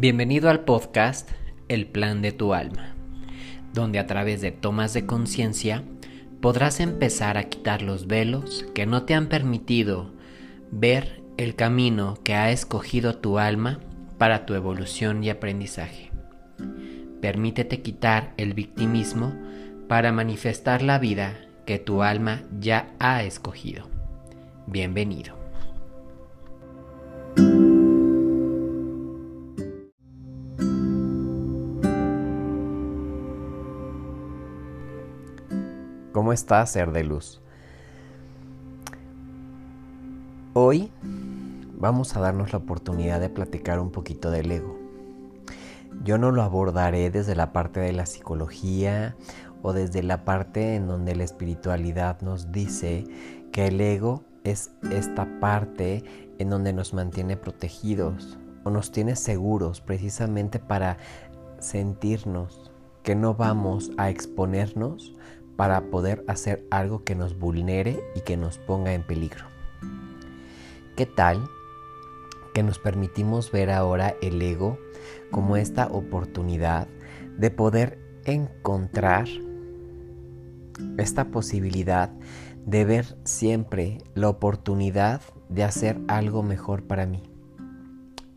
Bienvenido al podcast El Plan de tu Alma, donde a través de tomas de conciencia podrás empezar a quitar los velos que no te han permitido ver el camino que ha escogido tu alma para tu evolución y aprendizaje. Permítete quitar el victimismo para manifestar la vida que tu alma ya ha escogido. Bienvenido. ¿Cómo estás, ser de luz? Hoy vamos a darnos la oportunidad de platicar un poquito del ego. Yo no lo abordaré desde la parte de la psicología o desde la parte en donde la espiritualidad nos dice que el ego es esta parte en donde nos mantiene protegidos o nos tiene seguros precisamente para sentirnos que no vamos a exponernos para poder hacer algo que nos vulnere y que nos ponga en peligro. ¿Qué tal que nos permitimos ver ahora el ego como esta oportunidad de poder encontrar esta posibilidad de ver siempre la oportunidad de hacer algo mejor para mí?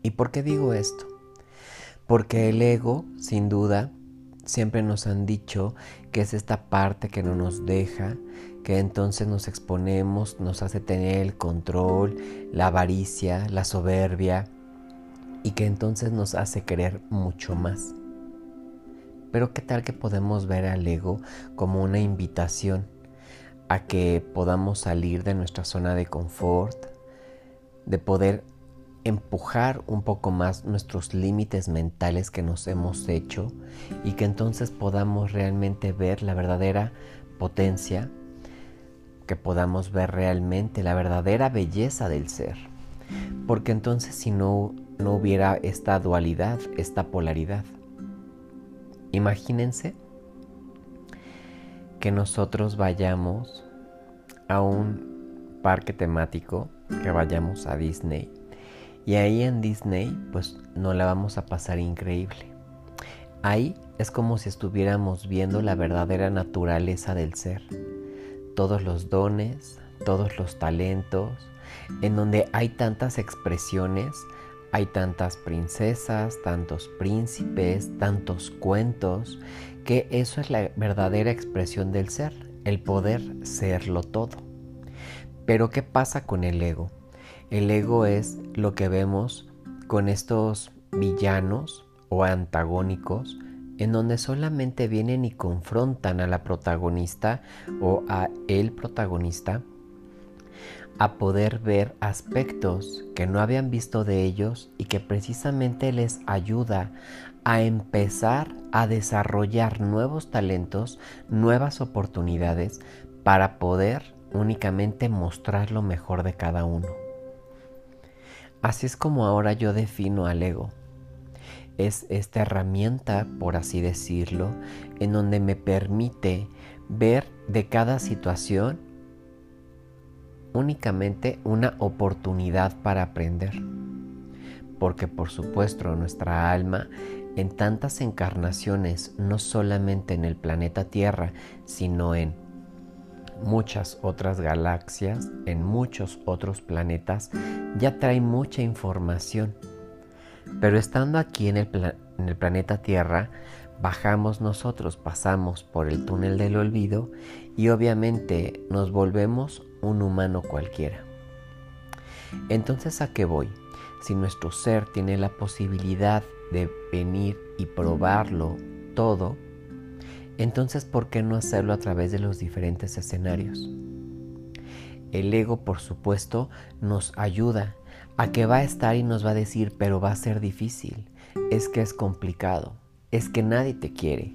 ¿Y por qué digo esto? Porque el ego, sin duda, siempre nos han dicho que es esta parte que no nos deja, que entonces nos exponemos, nos hace tener el control, la avaricia, la soberbia y que entonces nos hace querer mucho más. Pero qué tal que podemos ver al ego como una invitación a que podamos salir de nuestra zona de confort, de poder empujar un poco más nuestros límites mentales que nos hemos hecho y que entonces podamos realmente ver la verdadera potencia, que podamos ver realmente la verdadera belleza del ser. Porque entonces si no, no hubiera esta dualidad, esta polaridad. Imagínense que nosotros vayamos a un parque temático, que vayamos a Disney y ahí en Disney, pues no la vamos a pasar increíble. Ahí es como si estuviéramos viendo la verdadera naturaleza del ser. Todos los dones, todos los talentos, en donde hay tantas expresiones, hay tantas princesas, tantos príncipes, tantos cuentos, que eso es la verdadera expresión del ser, el poder serlo todo. Pero ¿qué pasa con el ego? El ego es lo que vemos con estos villanos o antagónicos en donde solamente vienen y confrontan a la protagonista o a el protagonista a poder ver aspectos que no habían visto de ellos y que precisamente les ayuda a empezar a desarrollar nuevos talentos, nuevas oportunidades para poder únicamente mostrar lo mejor de cada uno. Así es como ahora yo defino al ego. Es esta herramienta, por así decirlo, en donde me permite ver de cada situación únicamente una oportunidad para aprender. Porque por supuesto nuestra alma en tantas encarnaciones, no solamente en el planeta Tierra, sino en muchas otras galaxias, en muchos otros planetas, ya trae mucha información. Pero estando aquí en el, en el planeta Tierra, bajamos nosotros, pasamos por el túnel del olvido y obviamente nos volvemos un humano cualquiera. Entonces, ¿a qué voy? Si nuestro ser tiene la posibilidad de venir y probarlo todo, entonces ¿por qué no hacerlo a través de los diferentes escenarios? El ego, por supuesto, nos ayuda a que va a estar y nos va a decir, pero va a ser difícil, es que es complicado, es que nadie te quiere,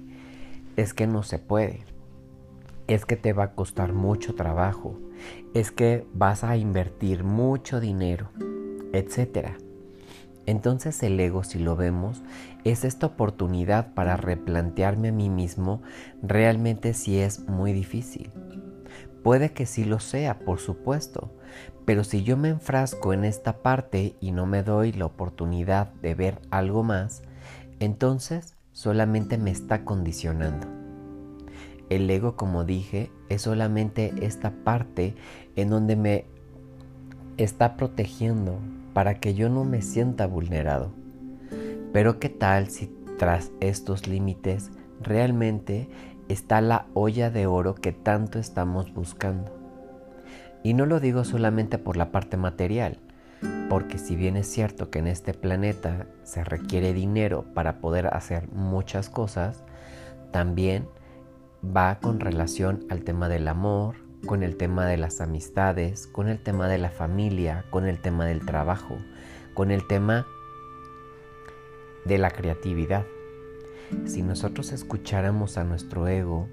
es que no se puede, es que te va a costar mucho trabajo, es que vas a invertir mucho dinero, etc. Entonces el ego, si lo vemos, es esta oportunidad para replantearme a mí mismo realmente si es muy difícil. Puede que sí lo sea, por supuesto, pero si yo me enfrasco en esta parte y no me doy la oportunidad de ver algo más, entonces solamente me está condicionando. El ego, como dije, es solamente esta parte en donde me está protegiendo para que yo no me sienta vulnerado. Pero ¿qué tal si tras estos límites realmente está la olla de oro que tanto estamos buscando? Y no lo digo solamente por la parte material, porque si bien es cierto que en este planeta se requiere dinero para poder hacer muchas cosas, también va con relación al tema del amor, con el tema de las amistades, con el tema de la familia, con el tema del trabajo, con el tema de la creatividad. Si nosotros escucháramos a nuestro ego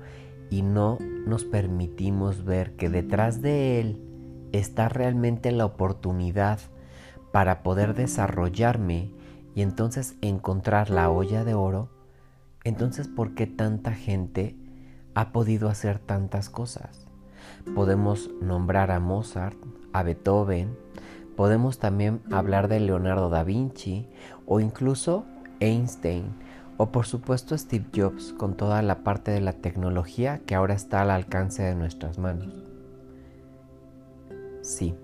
y no nos permitimos ver que detrás de él está realmente la oportunidad para poder desarrollarme y entonces encontrar la olla de oro, entonces ¿por qué tanta gente ha podido hacer tantas cosas? Podemos nombrar a Mozart, a Beethoven, podemos también hablar de Leonardo da Vinci o incluso Einstein o por supuesto Steve Jobs con toda la parte de la tecnología que ahora está al alcance de nuestras manos. Sí,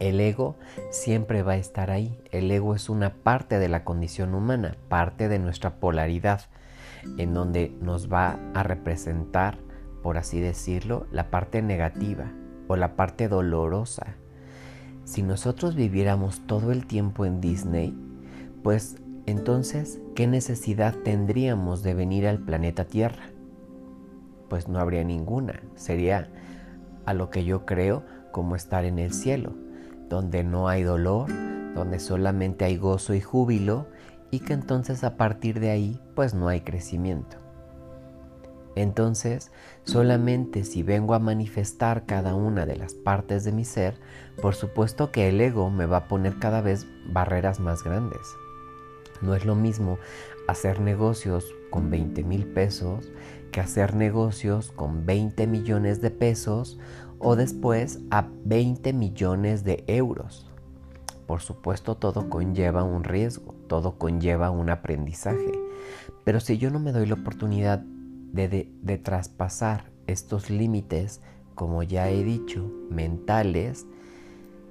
el ego siempre va a estar ahí. El ego es una parte de la condición humana, parte de nuestra polaridad, en donde nos va a representar, por así decirlo, la parte negativa o la parte dolorosa. Si nosotros viviéramos todo el tiempo en Disney, pues entonces, ¿qué necesidad tendríamos de venir al planeta Tierra? Pues no habría ninguna. Sería a lo que yo creo como estar en el cielo, donde no hay dolor, donde solamente hay gozo y júbilo y que entonces a partir de ahí pues no hay crecimiento. Entonces, solamente si vengo a manifestar cada una de las partes de mi ser, por supuesto que el ego me va a poner cada vez barreras más grandes. No es lo mismo hacer negocios con 20 mil pesos que hacer negocios con 20 millones de pesos o después a 20 millones de euros. Por supuesto, todo conlleva un riesgo, todo conlleva un aprendizaje. Pero si yo no me doy la oportunidad de, de, traspasar estos límites, como ya he dicho, mentales,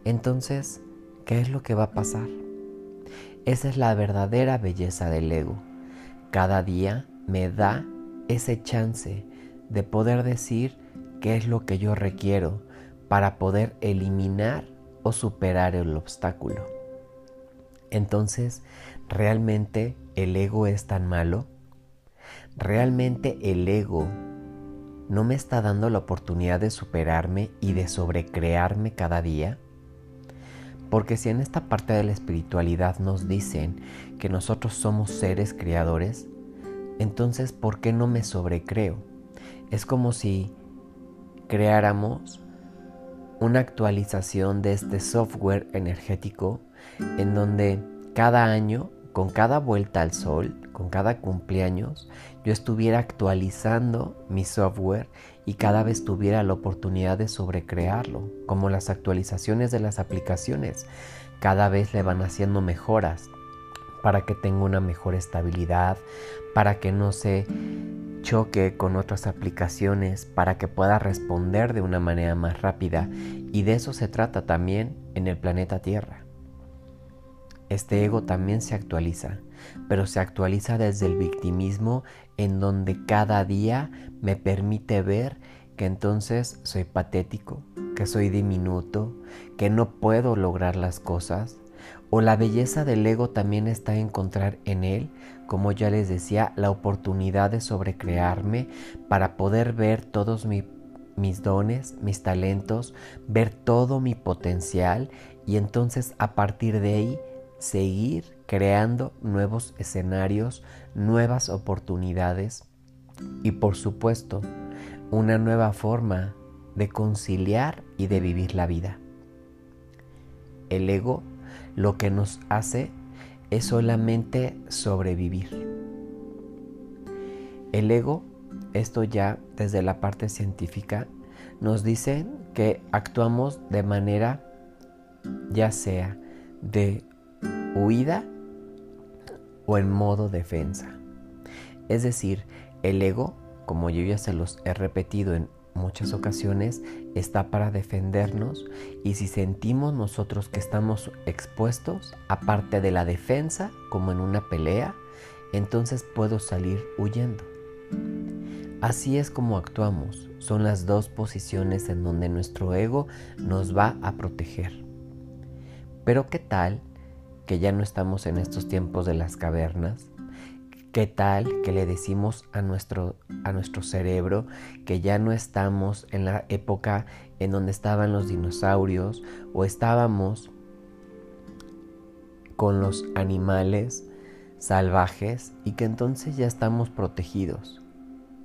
entonces, ¿qué es lo que va a pasar? Esa es la verdadera belleza del ego. Cada día me da ese chance de poder decir, qué es lo que yo requiero para poder eliminar o superar el obstáculo. Entonces, ¿realmente el ego es tan malo? ¿Realmente el ego no me está dando la oportunidad de superarme y de sobrecrearme cada día? Porque si en esta parte de la espiritualidad nos dicen que nosotros somos seres creadores, entonces ¿por qué no me sobrecreo? Es como si creáramos una actualización de este software energético en donde cada año, con cada vuelta al sol, con cada cumpleaños, yo estuviera actualizando mi software y cada vez tuviera la oportunidad de sobrecrearlo, como las actualizaciones de las aplicaciones. Cada vez le van haciendo mejoras para que tenga una mejor estabilidad, para que no se choque con otras aplicaciones para que pueda responder de una manera más rápida y de eso se trata también en el planeta Tierra. Este ego también se actualiza, pero se actualiza desde el victimismo en donde cada día me permite ver que entonces soy patético, que soy diminuto, que no puedo lograr las cosas, o la belleza del ego también está en encontrar en él, como ya les decía, la oportunidad de sobrecrearme para poder ver todos mis dones, mis talentos, ver todo mi potencial y entonces a partir de ahí seguir creando nuevos escenarios, nuevas oportunidades y por supuesto una nueva forma de conciliar y de vivir la vida. El ego lo que nos hace es solamente sobrevivir. El ego, esto ya desde la parte científica, nos dicen que actuamos de manera ya sea de huida o en modo defensa. Es decir, el ego, como yo ya se los he repetido en muchas ocasiones, está para defendernos y si sentimos nosotros que estamos expuestos, aparte de la defensa, como en una pelea, entonces puedo salir huyendo. Así es como actuamos, son las dos posiciones en donde nuestro ego nos va a proteger. Pero ¿qué tal que ya no estamos en estos tiempos de las cavernas? ¿Qué tal que le decimos a nuestro, a nuestro cerebro que ya no estamos en la época en donde estaban los dinosaurios o estábamos con los animales salvajes y que entonces ya estamos protegidos?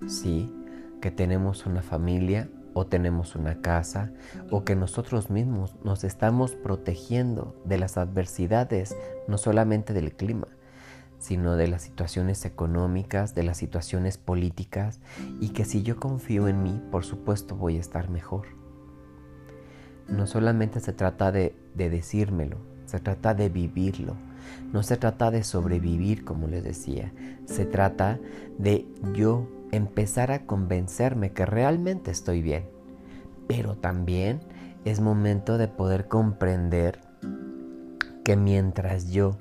Sí, que tenemos una familia o tenemos una casa o que nosotros mismos nos estamos protegiendo de las adversidades, no solamente del clima, sino de las situaciones económicas, de las situaciones políticas, y que si yo confío en mí, por supuesto voy a estar mejor. No solamente se trata de, de decírmelo, se trata de vivirlo. No se trata de sobrevivir, como les decía. Se trata de yo empezar a convencerme que realmente estoy bien. Pero también es momento de poder comprender que mientras yo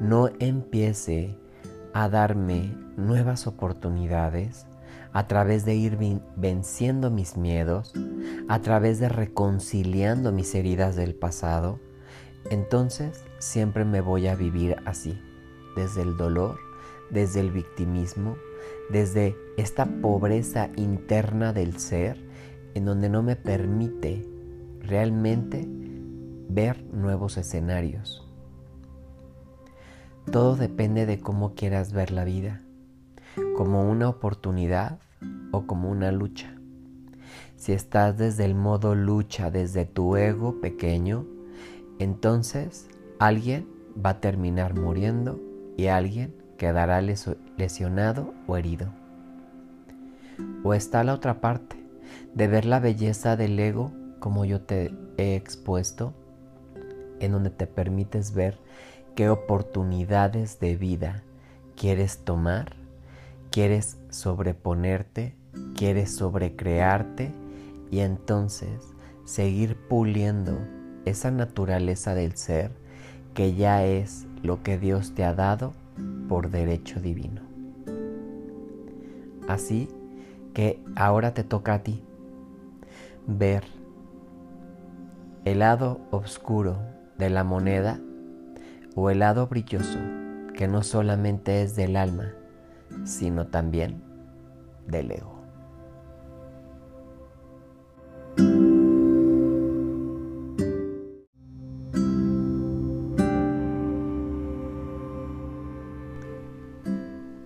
no empiece a darme nuevas oportunidades, a través de ir venciendo mis miedos, a través de reconciliando mis heridas del pasado, entonces siempre me voy a vivir así, desde el dolor, desde el victimismo, desde esta pobreza interna del ser, en donde no me permite realmente ver nuevos escenarios. Todo depende de cómo quieras ver la vida, como una oportunidad o como una lucha. Si estás desde el modo lucha, desde tu ego pequeño, entonces alguien va a terminar muriendo y alguien quedará lesionado o herido. O está la otra parte, de ver la belleza del ego como yo te he expuesto, en donde te permites ver qué oportunidades de vida quieres tomar, quieres sobreponerte, quieres sobrecrearte y entonces seguir puliendo esa naturaleza del ser que ya es lo que Dios te ha dado por derecho divino. Así que ahora te toca a ti ver el lado oscuro de la moneda o el lado brilloso que no solamente es del alma, sino también del ego.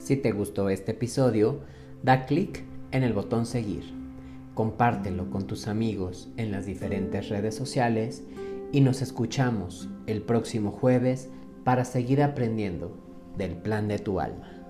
Si te gustó este episodio, da clic en el botón seguir, compártelo con tus amigos en las diferentes redes sociales y nos escuchamos el próximo jueves para seguir aprendiendo del plan de tu alma.